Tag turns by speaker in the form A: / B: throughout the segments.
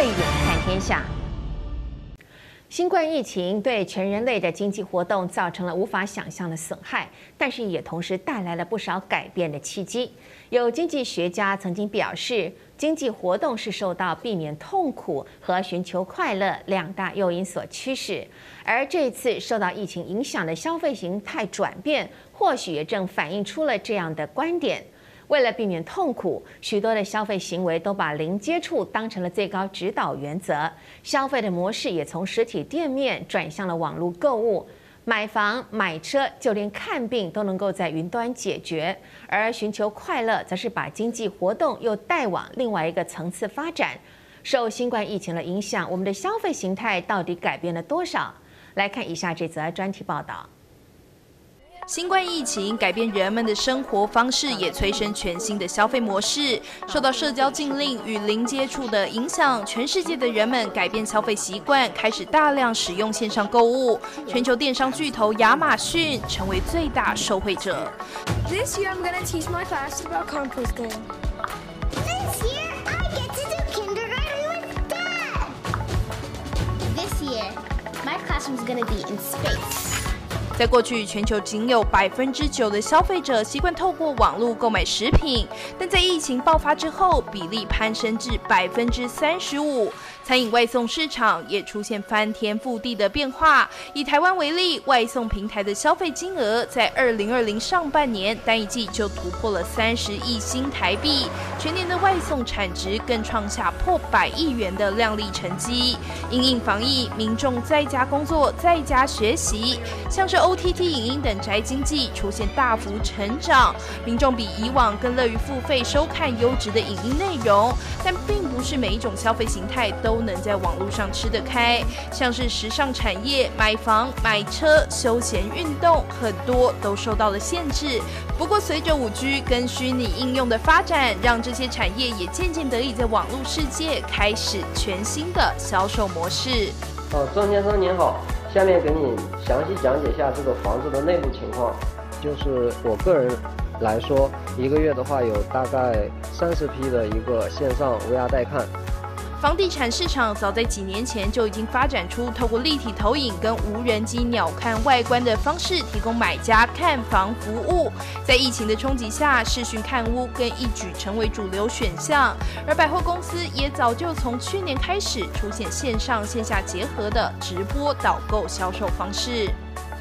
A: 费远看天下。新冠疫情对全人类的经济活动造成了无法想象的损害，但是也同时带来了不少改变的契机。有经济学家曾经表示，经济活动是受到避免痛苦和寻求快乐两大诱因所驱使，而这次受到疫情影响的消费形态转变，或许也正反映出了这样的观点。为了避免痛苦，许多的消费行为都把零接触当成了最高指导原则。消费的模式也从实体店面转向了网络购物，买房、买车，就连看病都能够在云端解决。而寻求快乐，则是把经济活动又带往另外一个层次发展。受新冠疫情的影响，我们的消费形态到底改变了多少？来看以下这则专题报道。
B: 新冠疫情改变人们的生活方式，也催生全新的消费模式。受到社交禁令与零接触的影响，全世界的人们改变消费习惯，开始大量使用线上购物。全球电商巨头亚马逊成为最大受惠者。
C: This year I'm gonna teach my class about composting.
D: This year I get to do kindergarten with Dad. This year my classroom's gonna be in space.
B: 在过去，全球仅有百分之九的消费者习惯透过网络购买食品，但在疫情爆发之后，比例攀升至百分之三十五。餐饮外送市场也出现翻天覆地的变化。以台湾为例，外送平台的消费金额在二零二零上半年单一季就突破了三十亿新台币，全年的外送产值更创下破百亿元的亮丽成绩。因应防疫，民众在家工作、在家学习，像是欧 OTT 影音等宅经济出现大幅成长，民众比以往更乐于付费收看优质的影音内容。但并不是每一种消费形态都能在网络上吃得开，像是时尚产业、买房、买车、休闲运动，很多都受到了限制。不过，随着五 G 跟虚拟应用的发展，让这些产业也渐渐得以在网络世界开始全新的销售模式。
E: 哦，庄先生您好，下面给你详细讲解一下这个房子的内部情况。就是我个人来说，一个月的话有大概三十批的一个线上 VR 带看。
B: 房地产市场早在几年前就已经发展出透过立体投影跟无人机鸟瞰外观的方式，提供买家看房服务。在疫情的冲击下，视讯看屋更一举成为主流选项。而百货公司也早就从去年开始出现线上线下结合的直播导购销售方式。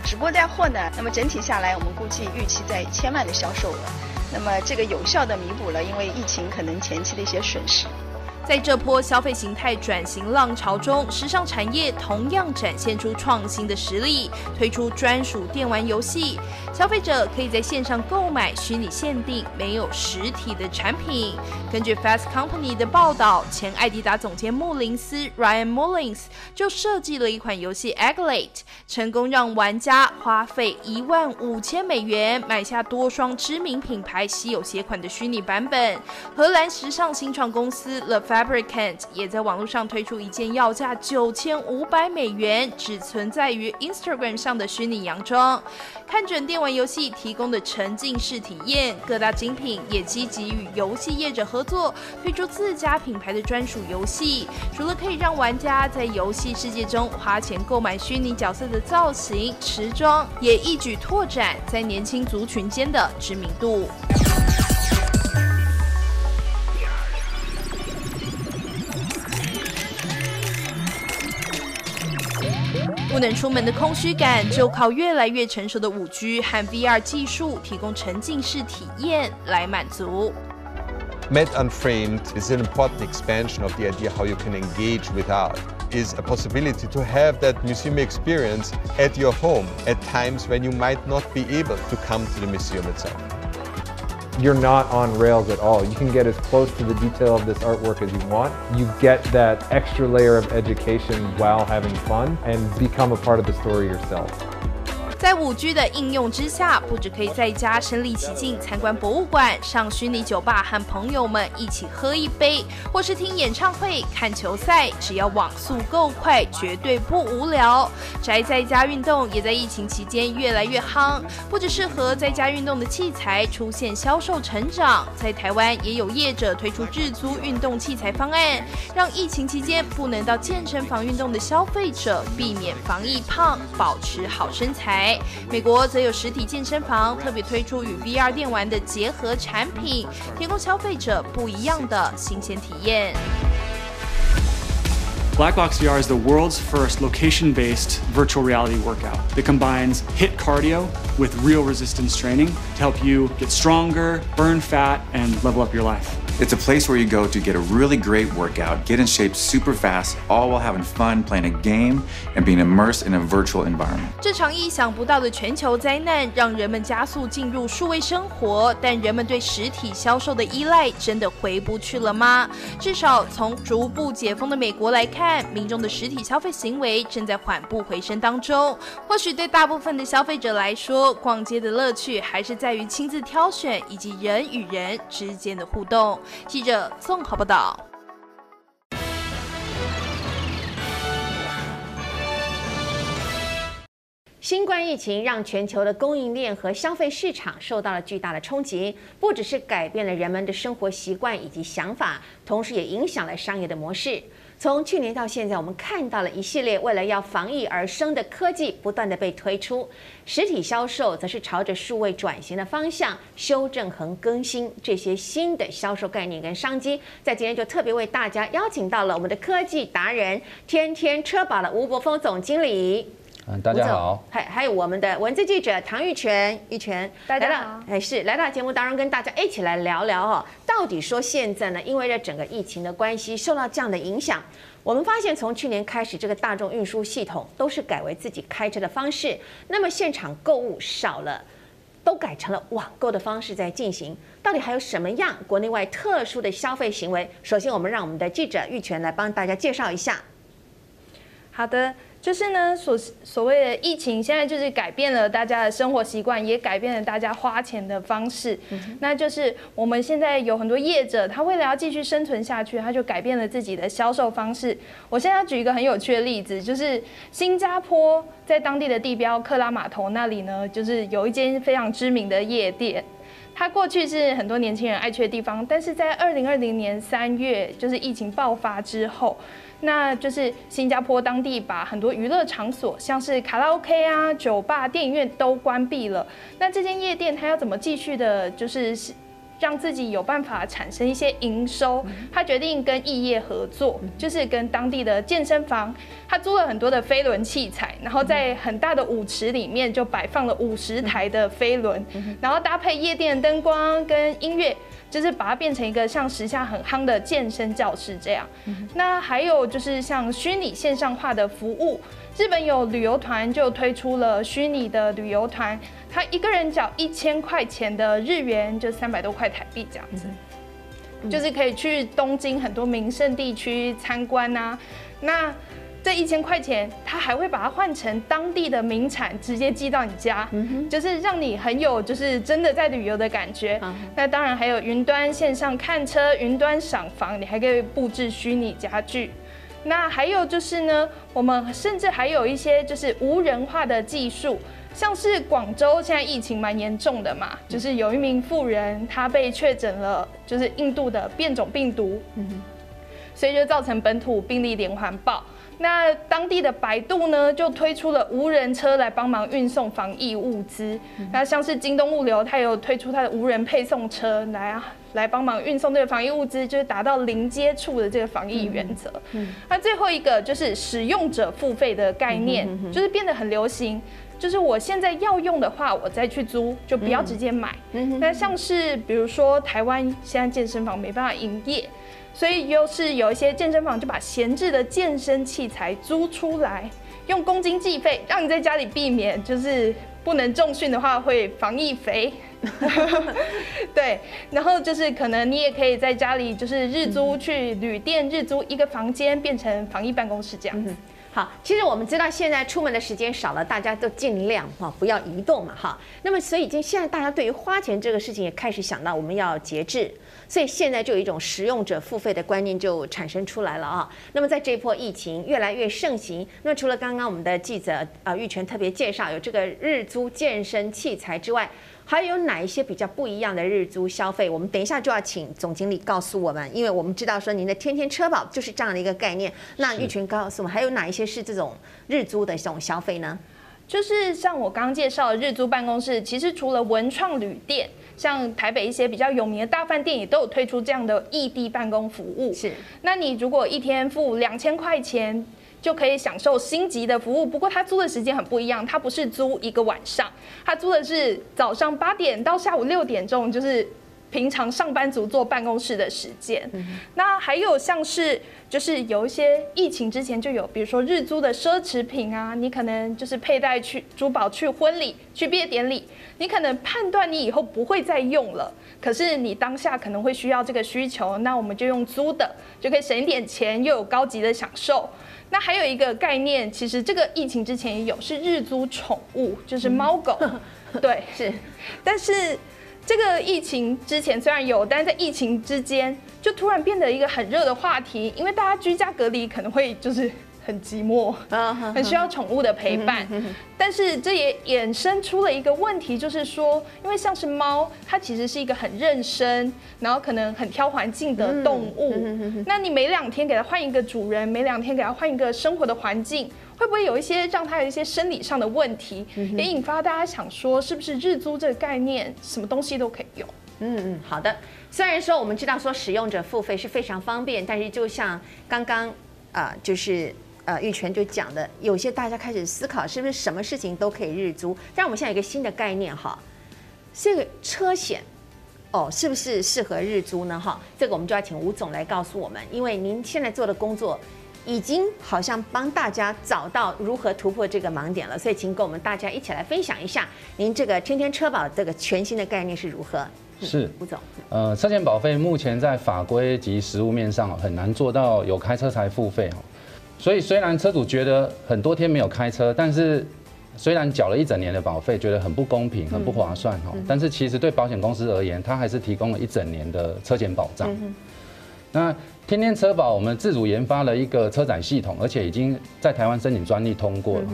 F: 直播带货呢，那么整体下来，我们估计预期在千万的销售额。那么这个有效的弥补了因为疫情可能前期的一些损失。
B: 在这波消费形态转型浪潮中，时尚产业同样展现出创新的实力，推出专属电玩游戏，消费者可以在线上购买虚拟限定、没有实体的产品。根据 Fast Company 的报道，前艾迪达总监穆林斯 Ryan Mullins 就设计了一款游戏 Egglate，成功让玩家花费一万五千美元买下多双知名品牌稀有鞋款的虚拟版本。荷兰时尚新创公司 The Fabricant 也在网络上推出一件要价九千五百美元、只存在于 Instagram 上的虚拟洋装。看准电玩游戏提供的沉浸式体验，各大精品也积极与游戏业者合作，推出自家品牌的专属游戏。除了可以让玩家在游戏世界中花钱购买虚拟角色的造型、时装，也一举拓展在年轻族群间的知名度。不能出门的空虚感，就靠越来越成熟的五 G 和 VR 技术提供沉浸式体验来满足。
G: Met Unframed is an important expansion of the idea how you can engage with art. Is a possibility to have that museum experience at your home at times when you might not be able to come to the museum itself.
H: You're not on rails at all. You can get as close to the detail of this artwork as you want. You get that extra layer of education while having fun and become a part of the story yourself.
B: 在五 G 的应用之下，不止可以在家身临其境参观博物馆、上虚拟酒吧和朋友们一起喝一杯，或是听演唱会、看球赛，只要网速够快，绝对不无聊。宅在家运动也在疫情期间越来越夯，不只适合在家运动的器材出现销售成长，在台湾也有业者推出自租运动器材方案，让疫情期间不能到健身房运动的消费者避免防疫胖，保持好身材。美国则有实体健身房特别推出与 VR 电玩的结合产品，提供消费者不一样的新鲜体验。
I: Blackbox VR is the world's first location-based virtual reality workout that combines HIIT cardio with real resistance training to help you get stronger, burn fat, and level up your life.
J: It's a place where you go to get a really great workout, get in shape super fast, all while having fun playing a game and being immersed in a virtual environment.
B: 这场意想不到的全球灾难让人们加速进入数位生活，但人们对实体销售的依赖真的回不去了吗？至少从逐步解封的美国来看，民众的实体消费行为正在缓步回升当中。或许对大部分的消费者来说，逛街的乐趣还是在于亲自挑选以及人与人之间的互动。记者宋豪报道。
A: 新冠疫情让全球的供应链和消费市场受到了巨大的冲击，不只是改变了人们的生活习惯以及想法，同时也影响了商业的模式。从去年到现在，我们看到了一系列为了要防疫而生的科技不断的被推出，实体销售则是朝着数位转型的方向修正和更新这些新的销售概念跟商机。在今天就特别为大家邀请到了我们的科技达人天天车保的吴柏锋总经理。
K: 嗯，大家好。
A: 还还有我们的文字记者唐玉泉，玉泉，
C: 大家好。
A: 哎，是来到节目当中跟大家一起来聊聊哦，到底说现在呢，因为这整个疫情的关系，受到这样的影响，我们发现从去年开始，这个大众运输系统都是改为自己开车的方式，那么现场购物少了，都改成了网购的方式在进行。到底还有什么样国内外特殊的消费行为？首先，我们让我们的记者玉泉来帮大家介绍一下。
C: 好的。就是呢，所所谓的疫情，现在就是改变了大家的生活习惯，也改变了大家花钱的方式。嗯、那就是我们现在有很多业者，他为了要继续生存下去，他就改变了自己的销售方式。我现在要举一个很有趣的例子，就是新加坡在当地的地标克拉码头那里呢，就是有一间非常知名的夜店。它过去是很多年轻人爱去的地方，但是在二零二零年三月，就是疫情爆发之后。那就是新加坡当地把很多娱乐场所，像是卡拉 OK 啊、酒吧、电影院都关闭了。那这间夜店它要怎么继续的，就是让自己有办法产生一些营收？他决定跟异业合作，就是跟当地的健身房，他租了很多的飞轮器材，然后在很大的舞池里面就摆放了五十台的飞轮，然后搭配夜店灯光跟音乐。就是把它变成一个像时下很夯的健身教室这样。那还有就是像虚拟线上化的服务，日本有旅游团就推出了虚拟的旅游团，他一个人缴一千块钱的日元，就三百多块台币这样子，就是可以去东京很多名胜地区参观啊。那这一千块钱，他还会把它换成当地的名产，直接寄到你家，嗯、就是让你很有就是真的在旅游的感觉。嗯、那当然还有云端线上看车、云端赏房，你还可以布置虚拟家具。那还有就是呢，我们甚至还有一些就是无人化的技术，像是广州现在疫情蛮严重的嘛，就是有一名妇人她被确诊了，就是印度的变种病毒，嗯、所以就造成本土病例连环爆。那当地的百度呢，就推出了无人车来帮忙运送防疫物资。那像是京东物流，它有推出它的无人配送车来啊，来帮忙运送这个防疫物资，就是达到零接触的这个防疫原则。那最后一个就是使用者付费的概念，就是变得很流行。就是我现在要用的话，我再去租，就不要直接买。那像是比如说台湾现在健身房没办法营业。所以又是有一些健身房就把闲置的健身器材租出来，用公斤计费，让你在家里避免就是不能重训的话会防疫肥。对，然后就是可能你也可以在家里就是日租去旅店日租一个房间变成防疫办公室这样子。
A: 好，其实我们知道现在出门的时间少了，大家都尽量哈不要移动嘛哈。那么所以，今现在大家对于花钱这个事情也开始想到我们要节制，所以现在就有一种使用者付费的观念就产生出来了啊。那么在这波疫情越来越盛行，那除了刚刚我们的记者啊玉泉特别介绍有这个日租健身器材之外，还有哪一些比较不一样的日租消费？我们等一下就要请总经理告诉我们，因为我们知道说您的天天车保就是这样的一个概念。那玉群告诉我们，还有哪一些是这种日租的这种消费呢？
C: 就是像我刚刚介绍的日租办公室，其实除了文创旅店，像台北一些比较有名的大饭店也都有推出这样的异地办公服务。
A: 是，
C: 那你如果一天付两千块钱。就可以享受星级的服务，不过他租的时间很不一样，他不是租一个晚上，他租的是早上八点到下午六点钟，就是平常上班族坐办公室的时间。嗯、那还有像是，就是有一些疫情之前就有，比如说日租的奢侈品啊，你可能就是佩戴去珠宝去婚礼、去毕业典礼，你可能判断你以后不会再用了，可是你当下可能会需要这个需求，那我们就用租的，就可以省一点钱，又有高级的享受。那还有一个概念，其实这个疫情之前也有，是日租宠物，就是猫狗，嗯、对，是。但是这个疫情之前虽然有，但是在疫情之间就突然变得一个很热的话题，因为大家居家隔离可能会就是。很寂寞，很需要宠物的陪伴，但是这也衍生出了一个问题，就是说，因为像是猫，它其实是一个很认生，然后可能很挑环境的动物。那你每两天给它换一个主人，每两天给它换一个生活的环境，会不会有一些让他有一些生理上的问题，也引发大家想说，是不是日租这个概念，什么东西都可以用？
A: 嗯嗯，好的。虽然说我们知道说使用者付费是非常方便，但是就像刚刚啊，就是。呃，玉泉就讲的，有些大家开始思考，是不是什么事情都可以日租？但我们现在有一个新的概念哈，这个车险哦，是不是适合日租呢？哈，这个我们就要请吴总来告诉我们，因为您现在做的工作已经好像帮大家找到如何突破这个盲点了，所以请跟我们大家一起来分享一下，您这个天天车保这个全新的概念是如何？
K: 是
A: 吴总，
K: 呃，车险保费目前在法规及实务面上很难做到有开车才付费哈。所以虽然车主觉得很多天没有开车，但是虽然缴了一整年的保费，觉得很不公平、很不划算哈，但是其实对保险公司而言，它还是提供了一整年的车险保障。那天天车保我们自主研发了一个车载系统，而且已经在台湾申请专利通过了。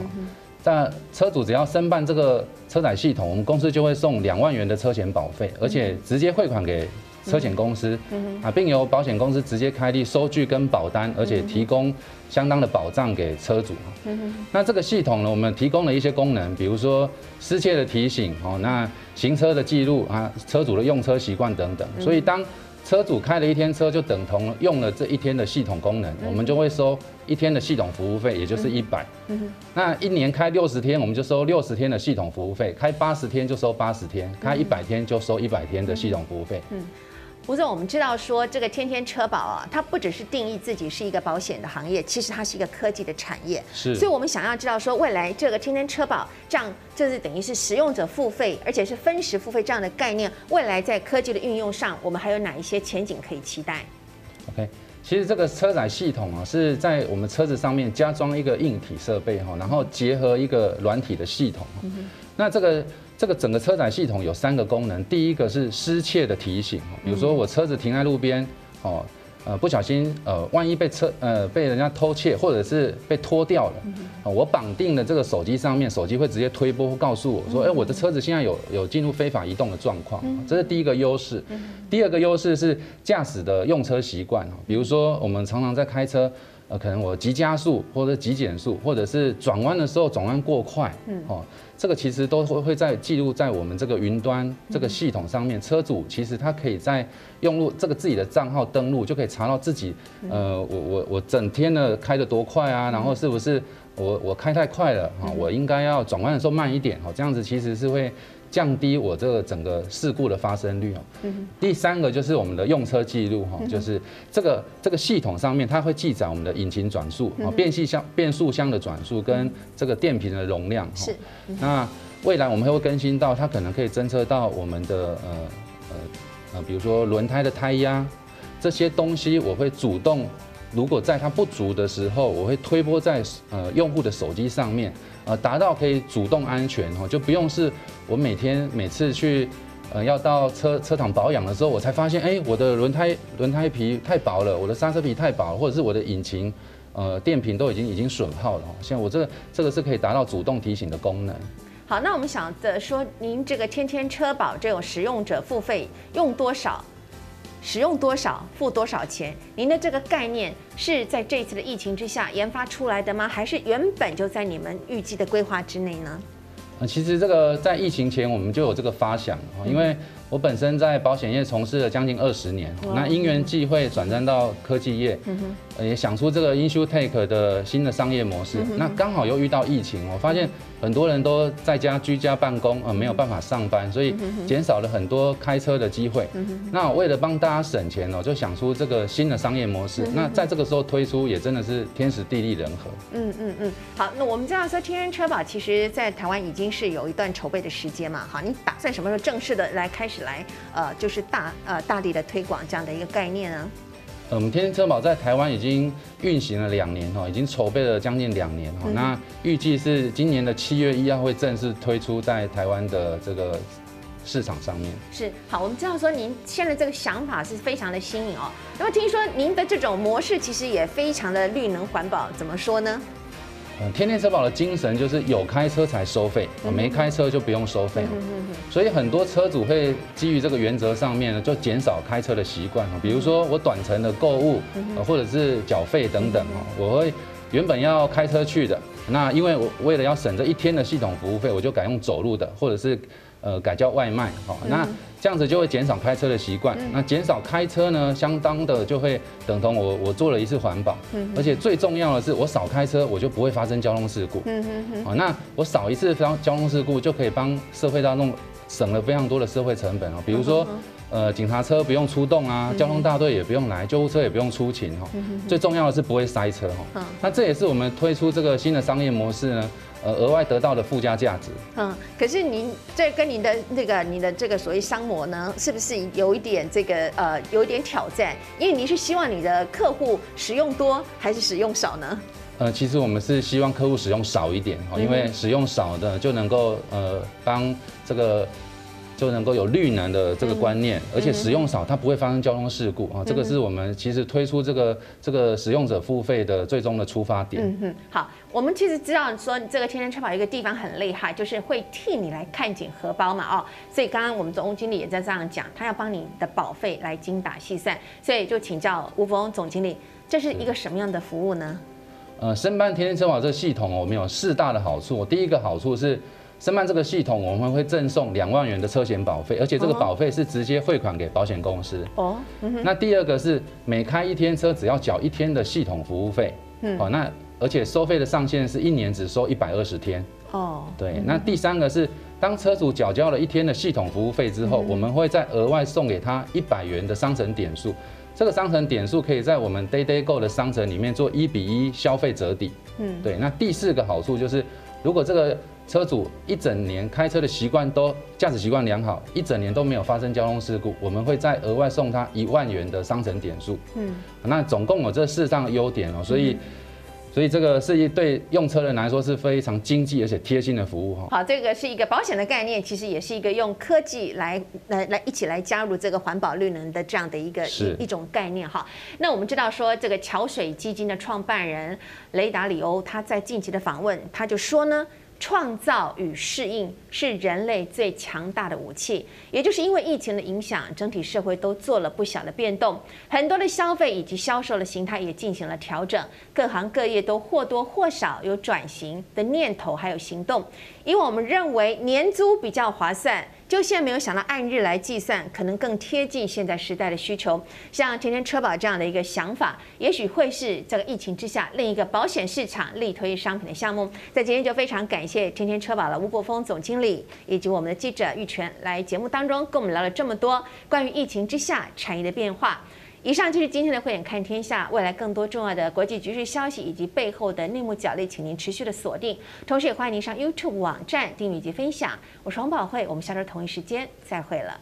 K: 但车主只要申办这个车载系统，我们公司就会送两万元的车险保费，而且直接汇款给。车险公司啊，并由保险公司直接开立收据跟保单，而且提供相当的保障给车主。那这个系统呢，我们提供了一些功能，比如说失窃的提醒哦，那行车的记录啊，车主的用车习惯等等。所以当车主开了一天车，就等同用了这一天的系统功能，我们就会收一天的系统服务费，也就是一百。那一年开六十天，我们就收六十天的系统服务费；开八十天就收八十天，开一百天就收一百天的系统服务费。
A: 吴总，我们知道说这个天天车保啊，它不只是定义自己是一个保险的行业，其实它是一个科技的产业。
K: 是，
A: 所以我们想要知道说，未来这个天天车保这样，就是等于是使用者付费，而且是分时付费这样的概念，未来在科技的运用上，我们还有哪一些前景可以期待
K: ？OK，其实这个车载系统啊，是在我们车子上面加装一个硬体设备哈，然后结合一个软体的系统。嗯、那这个。这个整个车载系统有三个功能，第一个是失窃的提醒，比如说我车子停在路边，哦，呃，不小心，呃，万一被车，呃，被人家偷窃，或者是被拖掉了，哦，我绑定的这个手机上面，手机会直接推波告诉我说，哎，我的车子现在有有进入非法移动的状况，这是第一个优势。第二个优势是驾驶的用车习惯，比如说我们常常在开车，呃，可能我急加速或者急减速，或者是转弯的时候转弯过快，嗯哦。这个其实都会会在记录在我们这个云端这个系统上面。车主其实他可以在用入这个自己的账号登录，就可以查到自己，呃，我我我整天呢开得多快啊，然后是不是我我开太快了啊？我应该要转弯的时候慢一点哦，这样子其实是会。降低我这个整个事故的发生率哦。第三个就是我们的用车记录哈，就是这个这个系统上面它会记载我们的引擎转速啊、变速箱、变速箱的转速跟这个电瓶的容量。是。那未来我们会更新到它可能可以侦测到我们的呃呃呃，比如说轮胎的胎压这些东西，我会主动如果在它不足的时候，我会推播在呃用户的手机上面，呃，达到可以主动安全哦，就不用是我每天每次去呃要到车车厂保养的时候，我才发现，哎，我的轮胎轮胎皮太薄了，我的刹车皮太薄，或者是我的引擎呃电瓶都已经已经损耗了。现在我这个这个是可以达到主动提醒的功能。
A: 好，那我们想着说，您这个天天车保这种使用者付费用多少，使用多少付多少钱？您的这个概念是在这次的疫情之下研发出来的吗？还是原本就在你们预计的规划之内呢？
K: 呃，其实这个在疫情前我们就有这个发想，因为我本身在保险业从事了将近二十年，那因缘际会转战到科技业，也想出这个 InsurTech 的新的商业模式，那刚好又遇到疫情，我发现。很多人都在家居家办公，呃，没有办法上班，所以减少了很多开车的机会。那为了帮大家省钱哦，就想出这个新的商业模式。那在这个时候推出，也真的是天时地利人和。
A: 嗯嗯嗯，好，那我们知道说天天车保其实在台湾已经是有一段筹备的时间嘛。好，你打算什么时候正式的来开始来呃，就是大呃大力的推广这样的一个概念呢？
K: 呃，我们天天车保在台湾已经运行了两年哦，已经筹备了将近两年哦。那预计是今年的七月一号会正式推出在台湾的这个市场上面。
A: 是，好，我们知道说您现在这个想法是非常的新颖哦。那么听说您的这种模式其实也非常的绿能环保，怎么说呢？
K: 嗯，天天车保的精神就是有开车才收费，没开车就不用收费。所以很多车主会基于这个原则上面呢，就减少开车的习惯。比如说我短程的购物，或者是缴费等等，我会原本要开车去的，那因为我为了要省这一天的系统服务费，我就改用走路的，或者是。呃，改叫外卖，哦，那这样子就会减少开车的习惯。那减少开车呢，相当的就会等同我我做了一次环保，而且最重要的是，我少开车，我就不会发生交通事故。嗯嗯嗯。好，那我少一次交交通事故，就可以帮社会大众省了非常多的社会成本哦。比如说，呃，警察车不用出动啊，交通大队也不用来，救护车也不用出勤哈。最重要的是不会塞车哈。那这也是我们推出这个新的商业模式呢。呃，额外得到的附加价值。
A: 嗯，可是您这跟您的那个你的这个所谓商模呢，是不是有一点这个呃有一点挑战？因为您是希望你的客户使用多还是使用少呢？
K: 呃，其实我们是希望客户使用少一点哦，因为使用少的就能够呃帮这个。就能够有绿能的这个观念，而且使用少，它不会发生交通事故啊。这个是我们其实推出这个这个使用者付费的最终的出发点。
A: 嗯哼，好，我们其实知道说这个天天车保一个地方很厉害，就是会替你来看紧荷包嘛哦。所以刚刚我们总经理也在这样讲，他要帮你的保费来精打细算。所以就请教吴峰总经理，这是一个什么样的服务呢？
K: 呃，申办天天车保这个系统，我们有四大的好处。第一个好处是。申办这个系统，我们会赠送两万元的车险保费，而且这个保费是直接汇款给保险公司。哦，那第二个是每开一天车只要缴一天的系统服务费。嗯，好，那而且收费的上限是一年只收一百二十天。哦，对，那第三个是当车主缴交了一天的系统服务费之后，我们会再额外送给他一百元的商城点数。这个商城点数可以在我们 Day Day Go 的商城里面做一比一消费折抵。嗯，对，那第四个好处就是如果这个车主一整年开车的习惯都驾驶习惯良好，一整年都没有发生交通事故，我们会再额外送他一万元的商城点数。嗯，那总共有这四项优点哦，所以，所以这个是一对用车人来说是非常经济而且贴心的服务哈。
A: 好，这个是一个保险的概念，其实也是一个用科技来来来一起来加入这个环保绿能的这样的一个一一种概念哈。那我们知道说这个桥水基金的创办人雷达里欧他在近期的访问，他就说呢。创造与适应是人类最强大的武器。也就是因为疫情的影响，整体社会都做了不小的变动，很多的消费以及销售的形态也进行了调整，各行各业都或多或少有转型的念头，还有行动。因为我们认为年租比较划算。就现在没有想到按日来计算，可能更贴近现在时代的需求。像天天车保这样的一个想法，也许会是这个疫情之下另一个保险市场力推商品的项目。在今天就非常感谢天天车保的吴国峰总经理以及我们的记者玉泉来节目当中跟我们聊了这么多关于疫情之下产业的变化。以上就是今天的慧眼看天下，未来更多重要的国际局势消息以及背后的内幕角力，请您持续的锁定。同时也欢迎您上 YouTube 网站订阅及分享。我是王宝慧，我们下周同一时间再会了。